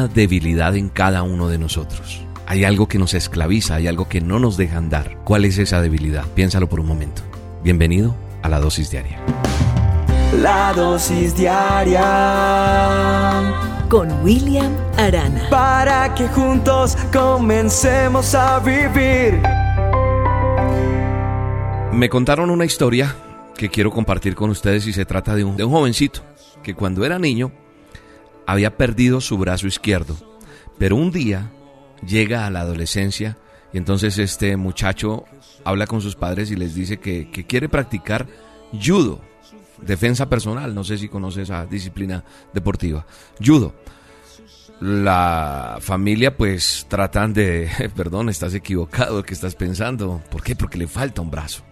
una debilidad en cada uno de nosotros. Hay algo que nos esclaviza, hay algo que no nos deja andar. ¿Cuál es esa debilidad? Piénsalo por un momento. Bienvenido a la dosis diaria. La dosis diaria con William Arana. Para que juntos comencemos a vivir. Me contaron una historia que quiero compartir con ustedes y se trata de un, de un jovencito que cuando era niño había perdido su brazo izquierdo, pero un día llega a la adolescencia y entonces este muchacho habla con sus padres y les dice que, que quiere practicar judo, defensa personal, no sé si conoce esa disciplina deportiva, judo. La familia pues tratan de, perdón, estás equivocado, ¿qué estás pensando? ¿Por qué? Porque le falta un brazo.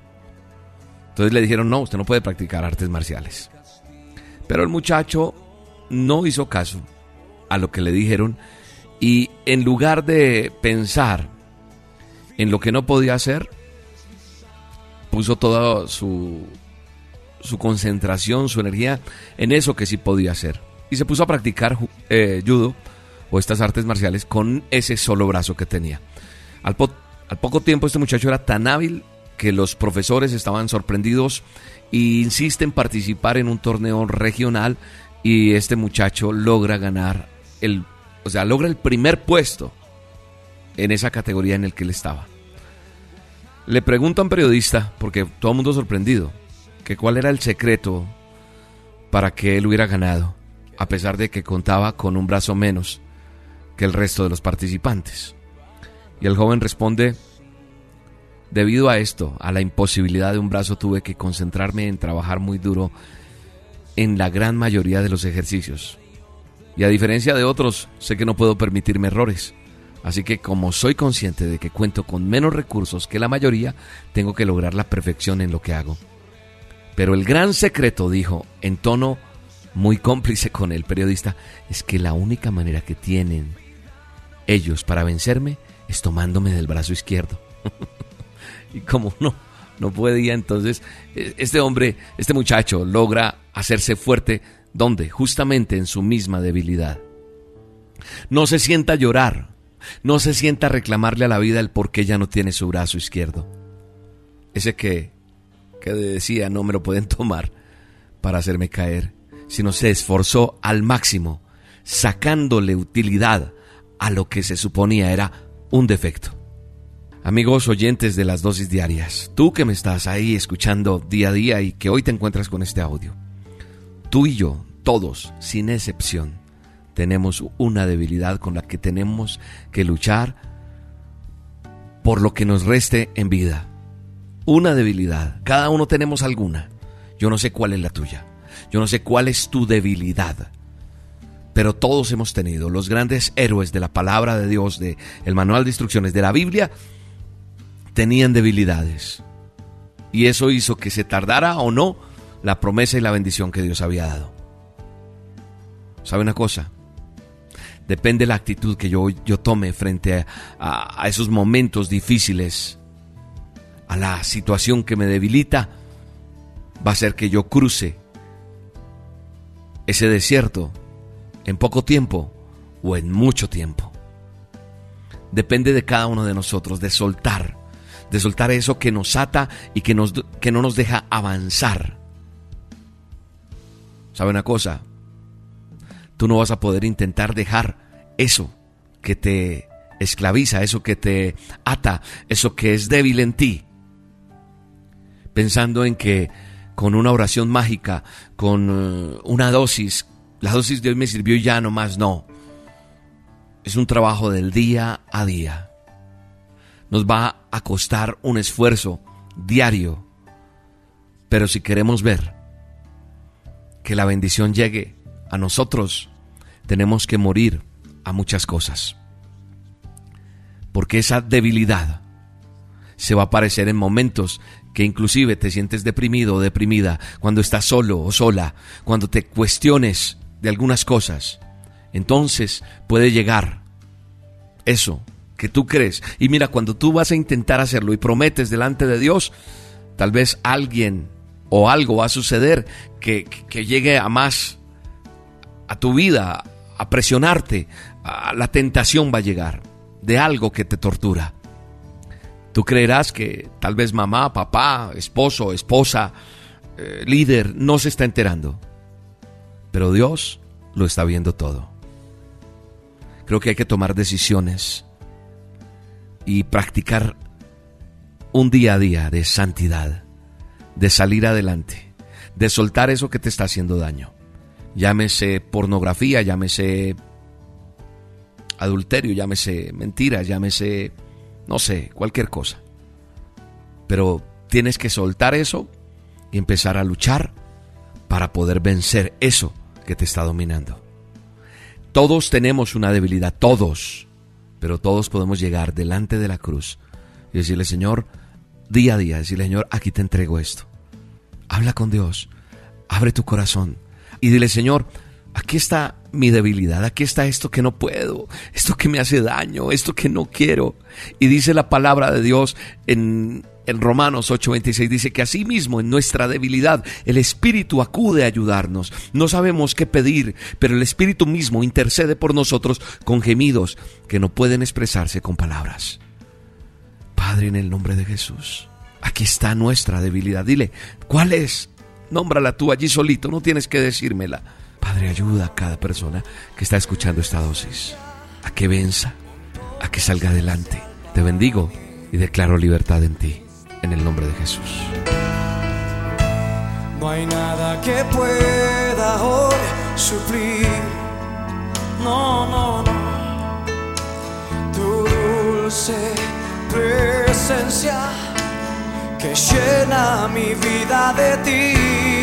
Entonces le dijeron, no, usted no puede practicar artes marciales. Pero el muchacho no hizo caso a lo que le dijeron y en lugar de pensar en lo que no podía hacer, puso toda su, su concentración, su energía en eso que sí podía hacer. Y se puso a practicar eh, judo o estas artes marciales con ese solo brazo que tenía. Al, al poco tiempo este muchacho era tan hábil que los profesores estaban sorprendidos e insisten en participar en un torneo regional y este muchacho logra ganar el, o sea, logra el primer puesto en esa categoría en el que él estaba. Le pregunta a un periodista, porque todo el mundo sorprendido, que cuál era el secreto para que él hubiera ganado, a pesar de que contaba con un brazo menos que el resto de los participantes. Y el joven responde, Debido a esto, a la imposibilidad de un brazo, tuve que concentrarme en trabajar muy duro en la gran mayoría de los ejercicios. Y a diferencia de otros, sé que no puedo permitirme errores. Así que como soy consciente de que cuento con menos recursos que la mayoría, tengo que lograr la perfección en lo que hago. Pero el gran secreto, dijo, en tono muy cómplice con el periodista, es que la única manera que tienen ellos para vencerme es tomándome del brazo izquierdo. y como no, no podía, entonces e, este hombre, este muchacho logra hacerse fuerte, ¿dónde? Justamente en su misma debilidad. No se sienta a llorar, no se sienta a reclamarle a la vida el por qué ya no tiene su brazo izquierdo. Ese que, que decía no me lo pueden tomar para hacerme caer, sino se esforzó al máximo, sacándole utilidad a lo que se suponía era un defecto. Amigos oyentes de las dosis diarias, tú que me estás ahí escuchando día a día y que hoy te encuentras con este audio, tú y yo, todos, sin excepción, tenemos una debilidad con la que tenemos que luchar por lo que nos reste en vida. Una debilidad, cada uno tenemos alguna. Yo no sé cuál es la tuya, yo no sé cuál es tu debilidad pero todos hemos tenido los grandes héroes de la palabra de Dios, de el manual de instrucciones de la Biblia, tenían debilidades. Y eso hizo que se tardara o no la promesa y la bendición que Dios había dado. ¿Sabe una cosa? Depende de la actitud que yo, yo tome frente a, a esos momentos difíciles, a la situación que me debilita, va a ser que yo cruce ese desierto en poco tiempo o en mucho tiempo. Depende de cada uno de nosotros de soltar de soltar eso que nos ata y que, nos, que no nos deja avanzar. ¿Sabe una cosa? Tú no vas a poder intentar dejar eso que te esclaviza, eso que te ata, eso que es débil en ti, pensando en que con una oración mágica, con eh, una dosis, la dosis de hoy me sirvió ya no más, no. Es un trabajo del día a día nos va a costar un esfuerzo diario. Pero si queremos ver que la bendición llegue a nosotros, tenemos que morir a muchas cosas. Porque esa debilidad se va a aparecer en momentos que inclusive te sientes deprimido o deprimida, cuando estás solo o sola, cuando te cuestiones de algunas cosas. Entonces puede llegar eso que tú crees. Y mira, cuando tú vas a intentar hacerlo y prometes delante de Dios, tal vez alguien o algo va a suceder que, llegue a más a tu vida, a presionarte, la tentación va a llegar de algo que te tortura. Tú creerás que tal vez mamá, papá, esposo, esposa, eh, líder no se está enterando. Pero Dios lo está viendo todo. Creo que hay que tomar decisiones y practicar un día a día de santidad, de salir adelante, de soltar eso que te está haciendo daño. Llámese pornografía, llámese adulterio, llámese mentira, llámese, no sé, cualquier cosa. Pero tienes que soltar eso y empezar a luchar para poder vencer eso que te está dominando. Todos tenemos una debilidad, todos, pero todos podemos llegar delante de la cruz y decirle, Señor, día a día, decirle, Señor, aquí te entrego esto. Habla con Dios, abre tu corazón y dile, Señor, aquí está mi debilidad, aquí está esto que no puedo, esto que me hace daño, esto que no quiero. Y dice la palabra de Dios en, en Romanos 8:26, dice que asimismo en nuestra debilidad el Espíritu acude a ayudarnos. No sabemos qué pedir, pero el Espíritu mismo intercede por nosotros con gemidos que no pueden expresarse con palabras. Padre, en el nombre de Jesús, aquí está nuestra debilidad. Dile, ¿cuál es? Nómbrala tú allí solito, no tienes que decírmela Padre, ayuda a cada persona que está escuchando esta dosis a que venza, a que salga adelante. Te bendigo y declaro libertad en ti, en el nombre de Jesús. No hay nada que pueda hoy suplir. No, no, no. Tu dulce presencia que llena mi vida de ti.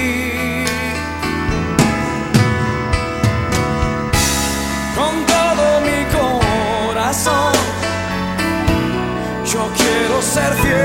con todo mi corazón. Yo quiero ser fiel,